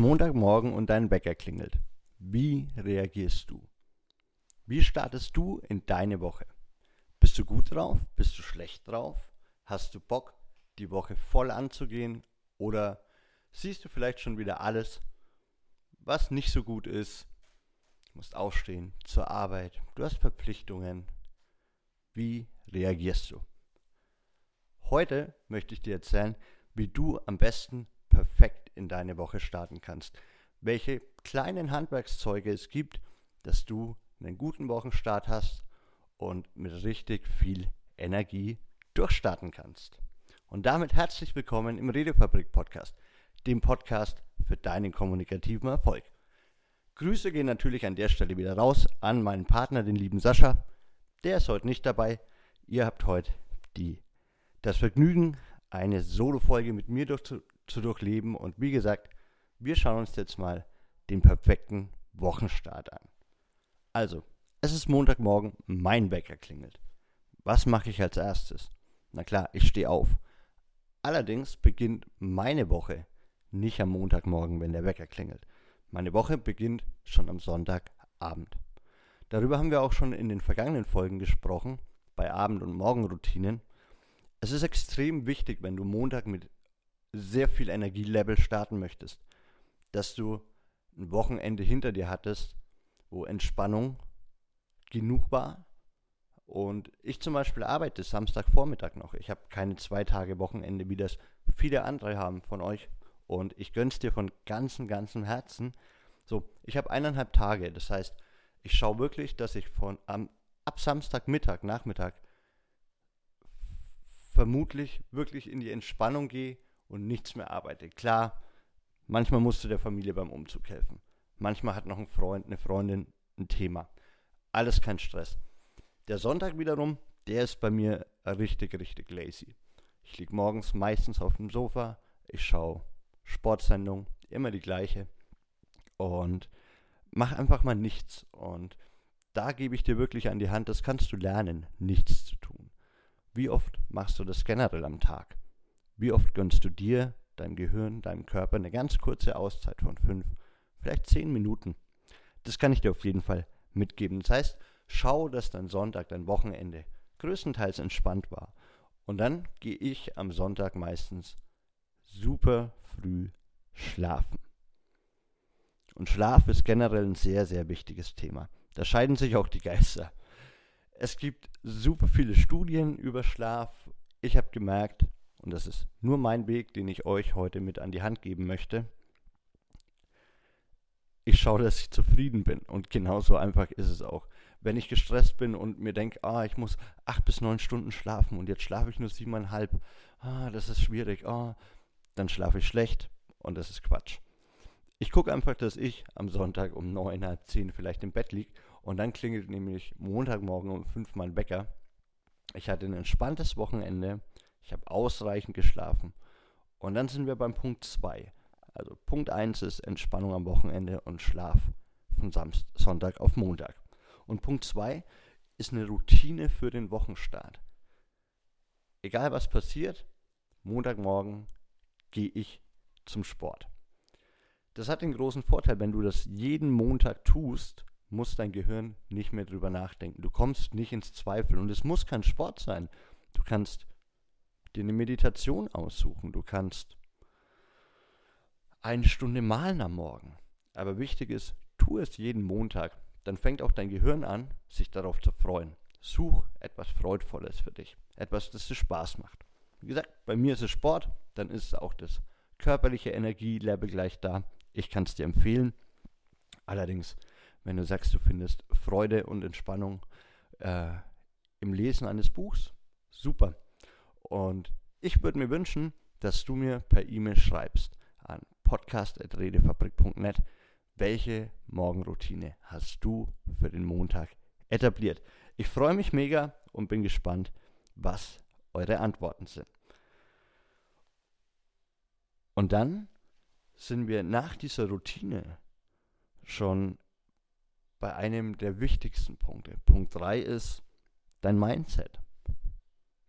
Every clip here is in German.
Montagmorgen und dein Wecker klingelt. Wie reagierst du? Wie startest du in deine Woche? Bist du gut drauf? Bist du schlecht drauf? Hast du Bock, die Woche voll anzugehen? Oder siehst du vielleicht schon wieder alles, was nicht so gut ist? Du musst aufstehen zur Arbeit, du hast Verpflichtungen. Wie reagierst du? Heute möchte ich dir erzählen, wie du am besten perfekt in deine Woche starten kannst. Welche kleinen Handwerkszeuge es gibt, dass du einen guten Wochenstart hast und mit richtig viel Energie durchstarten kannst. Und damit herzlich willkommen im Redefabrik Podcast, dem Podcast für deinen kommunikativen Erfolg. Grüße gehen natürlich an der Stelle wieder raus an meinen Partner, den lieben Sascha. Der ist heute nicht dabei. Ihr habt heute die, das Vergnügen, eine Solo-Folge mit mir durch, zu durchleben. Und wie gesagt, wir schauen uns jetzt mal den perfekten Wochenstart an. Also, es ist Montagmorgen, mein Wecker klingelt. Was mache ich als erstes? Na klar, ich stehe auf. Allerdings beginnt meine Woche nicht am Montagmorgen, wenn der Wecker klingelt. Meine Woche beginnt schon am Sonntagabend. Darüber haben wir auch schon in den vergangenen Folgen gesprochen, bei Abend- und Morgenroutinen. Es ist extrem wichtig, wenn du Montag mit sehr viel Energielevel starten möchtest, dass du ein Wochenende hinter dir hattest, wo Entspannung genug war. Und ich zum Beispiel arbeite Samstagvormittag noch. Ich habe keine zwei Tage Wochenende, wie das viele andere haben von euch. Und ich gönn's dir von ganzem, ganzem Herzen. So, ich habe eineinhalb Tage. Das heißt, ich schaue wirklich, dass ich von am, ab Samstagmittag, Nachmittag vermutlich wirklich in die Entspannung gehe und nichts mehr arbeite. Klar, manchmal musst du der Familie beim Umzug helfen. Manchmal hat noch ein Freund, eine Freundin ein Thema. Alles kein Stress. Der Sonntag wiederum, der ist bei mir richtig, richtig lazy. Ich liege morgens meistens auf dem Sofa, ich schaue Sportsendung, immer die gleiche und mach einfach mal nichts. Und da gebe ich dir wirklich an die Hand, das kannst du lernen, nichts zu tun. Wie oft machst du das generell am Tag? Wie oft gönnst du dir, deinem Gehirn, deinem Körper eine ganz kurze Auszeit von fünf, vielleicht zehn Minuten? Das kann ich dir auf jeden Fall mitgeben. Das heißt, schau, dass dein Sonntag, dein Wochenende größtenteils entspannt war. Und dann gehe ich am Sonntag meistens super früh schlafen. Und Schlaf ist generell ein sehr, sehr wichtiges Thema. Da scheiden sich auch die Geister. Es gibt super viele Studien über Schlaf. Ich habe gemerkt, und das ist nur mein Weg, den ich euch heute mit an die Hand geben möchte. Ich schaue, dass ich zufrieden bin und genauso einfach ist es auch. Wenn ich gestresst bin und mir denke, ah, ich muss acht bis neun Stunden schlafen und jetzt schlafe ich nur siebeneinhalb, ah, das ist schwierig, ah, dann schlafe ich schlecht und das ist Quatsch. Ich gucke einfach, dass ich am Sonntag um neun, halb zehn vielleicht im Bett liege und dann klingelt nämlich Montagmorgen um fünf mein Wecker. Ich hatte ein entspanntes Wochenende, ich habe ausreichend geschlafen. Und dann sind wir beim Punkt 2. Also Punkt 1 ist Entspannung am Wochenende und Schlaf von Samst Sonntag auf Montag. Und Punkt 2 ist eine Routine für den Wochenstart. Egal was passiert, Montagmorgen gehe ich zum Sport. Das hat den großen Vorteil, wenn du das jeden Montag tust, muss dein Gehirn nicht mehr drüber nachdenken. Du kommst nicht ins Zweifel und es muss kein Sport sein. Du kannst dir eine Meditation aussuchen. Du kannst eine Stunde malen am Morgen. Aber wichtig ist, tu es jeden Montag. Dann fängt auch dein Gehirn an, sich darauf zu freuen. Such etwas Freudvolles für dich. Etwas, das dir Spaß macht. Wie gesagt, bei mir ist es Sport, dann ist auch das körperliche Energielevel gleich da. Ich kann es dir empfehlen. Allerdings, wenn du sagst, du findest Freude und Entspannung äh, im Lesen eines Buchs, super. Und ich würde mir wünschen, dass du mir per E-Mail schreibst an podcast.redefabrik.net, welche Morgenroutine hast du für den Montag etabliert. Ich freue mich mega und bin gespannt, was eure Antworten sind. Und dann sind wir nach dieser Routine schon bei einem der wichtigsten Punkte. Punkt 3 ist dein Mindset.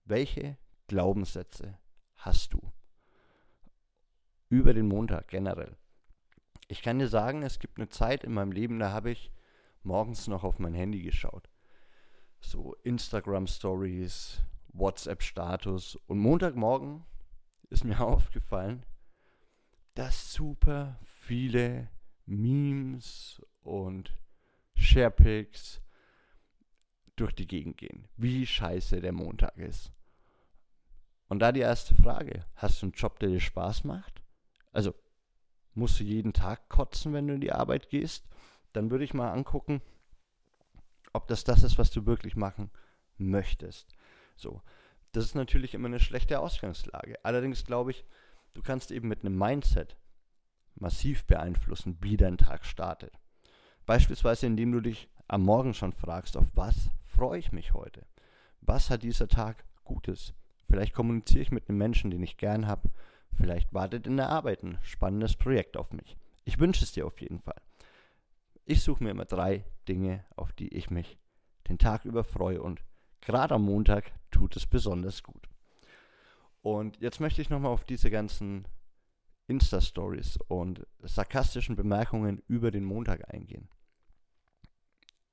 Welche Glaubenssätze hast du über den Montag generell? Ich kann dir sagen, es gibt eine Zeit in meinem Leben, da habe ich morgens noch auf mein Handy geschaut. So Instagram Stories, WhatsApp Status und Montagmorgen ist mir aufgefallen, dass super viele Memes und Sharepics durch die Gegend gehen. Wie scheiße der Montag ist. Und da die erste Frage, hast du einen Job, der dir Spaß macht? Also, musst du jeden Tag kotzen, wenn du in die Arbeit gehst? Dann würde ich mal angucken, ob das das ist, was du wirklich machen möchtest. So, das ist natürlich immer eine schlechte Ausgangslage. Allerdings glaube ich, du kannst eben mit einem Mindset massiv beeinflussen, wie dein Tag startet. Beispielsweise, indem du dich am Morgen schon fragst, auf was freue ich mich heute? Was hat dieser Tag Gutes? Vielleicht kommuniziere ich mit einem Menschen, den ich gern habe. Vielleicht wartet in der Arbeit ein spannendes Projekt auf mich. Ich wünsche es dir auf jeden Fall. Ich suche mir immer drei Dinge, auf die ich mich den Tag über freue und gerade am Montag tut es besonders gut. Und jetzt möchte ich nochmal auf diese ganzen Insta-Stories und sarkastischen Bemerkungen über den Montag eingehen.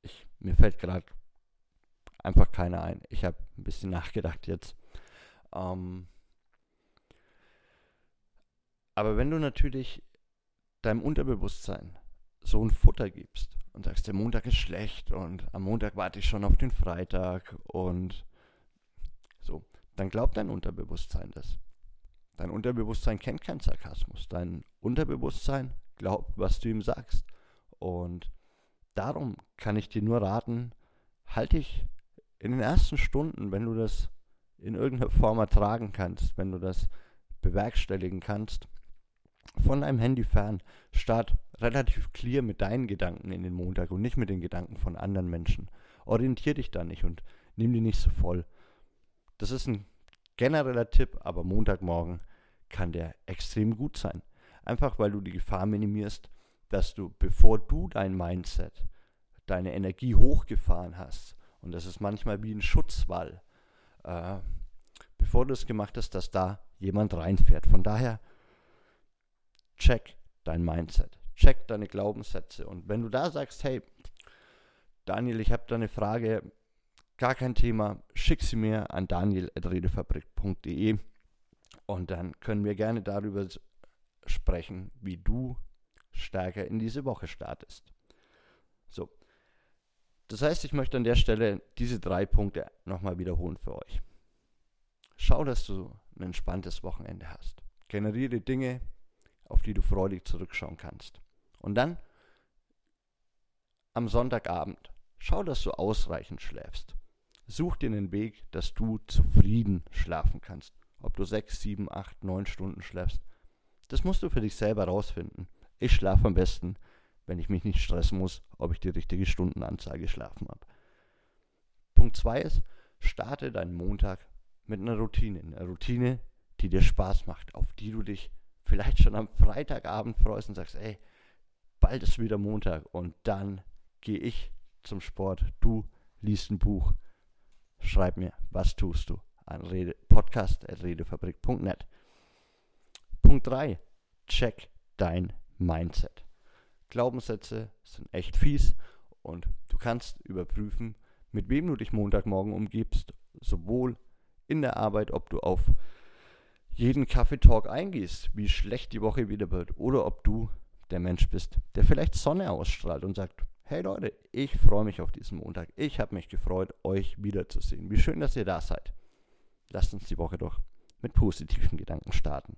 Ich, mir fällt gerade einfach keiner ein. Ich habe ein bisschen nachgedacht jetzt. Ähm, aber wenn du natürlich deinem Unterbewusstsein so ein Futter gibst und sagst, der Montag ist schlecht und am Montag warte ich schon auf den Freitag und so, dann glaubt dein Unterbewusstsein das. Dein Unterbewusstsein kennt keinen Sarkasmus. Dein Unterbewusstsein glaubt, was du ihm sagst. Und darum kann ich dir nur raten, halte dich in den ersten Stunden, wenn du das in irgendeiner Form ertragen kannst, wenn du das bewerkstelligen kannst, von deinem Handy fern. Start relativ clear mit deinen Gedanken in den Montag und nicht mit den Gedanken von anderen Menschen. Orientier dich da nicht und nimm die nicht so voll. Das ist ein genereller Tipp, aber Montagmorgen kann der extrem gut sein. Einfach weil du die Gefahr minimierst, dass du, bevor du dein Mindset, deine Energie hochgefahren hast, und das ist manchmal wie ein Schutzwall, äh, bevor du es gemacht hast, dass da jemand reinfährt. Von daher check dein Mindset, check deine Glaubenssätze. Und wenn du da sagst, hey, Daniel, ich habe da eine Frage, gar kein Thema, schick sie mir an daniel.redefabrik.de und dann können wir gerne darüber sprechen, wie du stärker in diese Woche startest. So. Das heißt, ich möchte an der Stelle diese drei Punkte nochmal wiederholen für euch. Schau, dass du ein entspanntes Wochenende hast. Generiere Dinge, auf die du freudig zurückschauen kannst. Und dann am Sonntagabend, schau, dass du ausreichend schläfst. Such dir einen Weg, dass du zufrieden schlafen kannst. Ob du sechs, sieben, acht, neun Stunden schläfst, das musst du für dich selber rausfinden. Ich schlafe am besten, wenn ich mich nicht stressen muss, ob ich die richtige Stundenanzahl geschlafen habe. Punkt 2 ist, starte deinen Montag mit einer Routine. Eine Routine, die dir Spaß macht, auf die du dich vielleicht schon am Freitagabend freust und sagst, ey, bald ist wieder Montag und dann gehe ich zum Sport, du liest ein Buch, schreib mir, was tust du an Rede, podcast.redefabrik.net. Punkt 3, check dein Mindset. Glaubenssätze sind echt fies und du kannst überprüfen, mit wem du dich Montagmorgen umgibst, sowohl in der Arbeit, ob du auf jeden Kaffeetalk eingehst, wie schlecht die Woche wieder wird, oder ob du der Mensch bist, der vielleicht Sonne ausstrahlt und sagt, hey Leute, ich freue mich auf diesen Montag. Ich habe mich gefreut, euch wiederzusehen. Wie schön, dass ihr da seid. Lasst uns die Woche doch mit positiven Gedanken starten.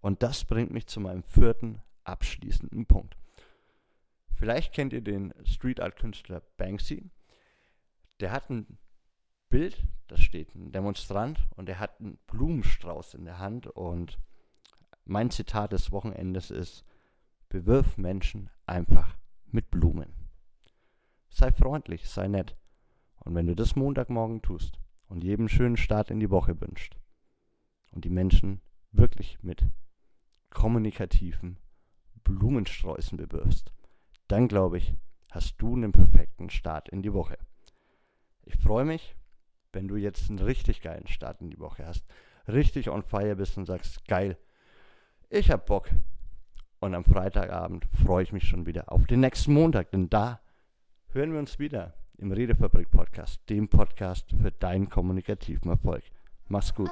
Und das bringt mich zu meinem vierten abschließenden Punkt. Vielleicht kennt ihr den Street Art Künstler Banksy. Der hat ein Bild, da steht ein Demonstrant und er hat einen Blumenstrauß in der Hand und mein Zitat des Wochenendes ist, bewirf Menschen einfach mit Blumen. Sei freundlich, sei nett. Und wenn du das Montagmorgen tust und jedem schönen Start in die Woche wünscht und die Menschen wirklich mit kommunikativen Blumensträußen bewirfst, dann glaube ich, hast du einen perfekten Start in die Woche. Ich freue mich, wenn du jetzt einen richtig geilen Start in die Woche hast, richtig on fire bist und sagst, geil, ich hab Bock Und am Freitagabend freue ich mich schon wieder auf den nächsten Montag, denn da hören wir uns wieder im Redefabrik Podcast, dem Podcast für deinen kommunikativen Erfolg. Mach's gut.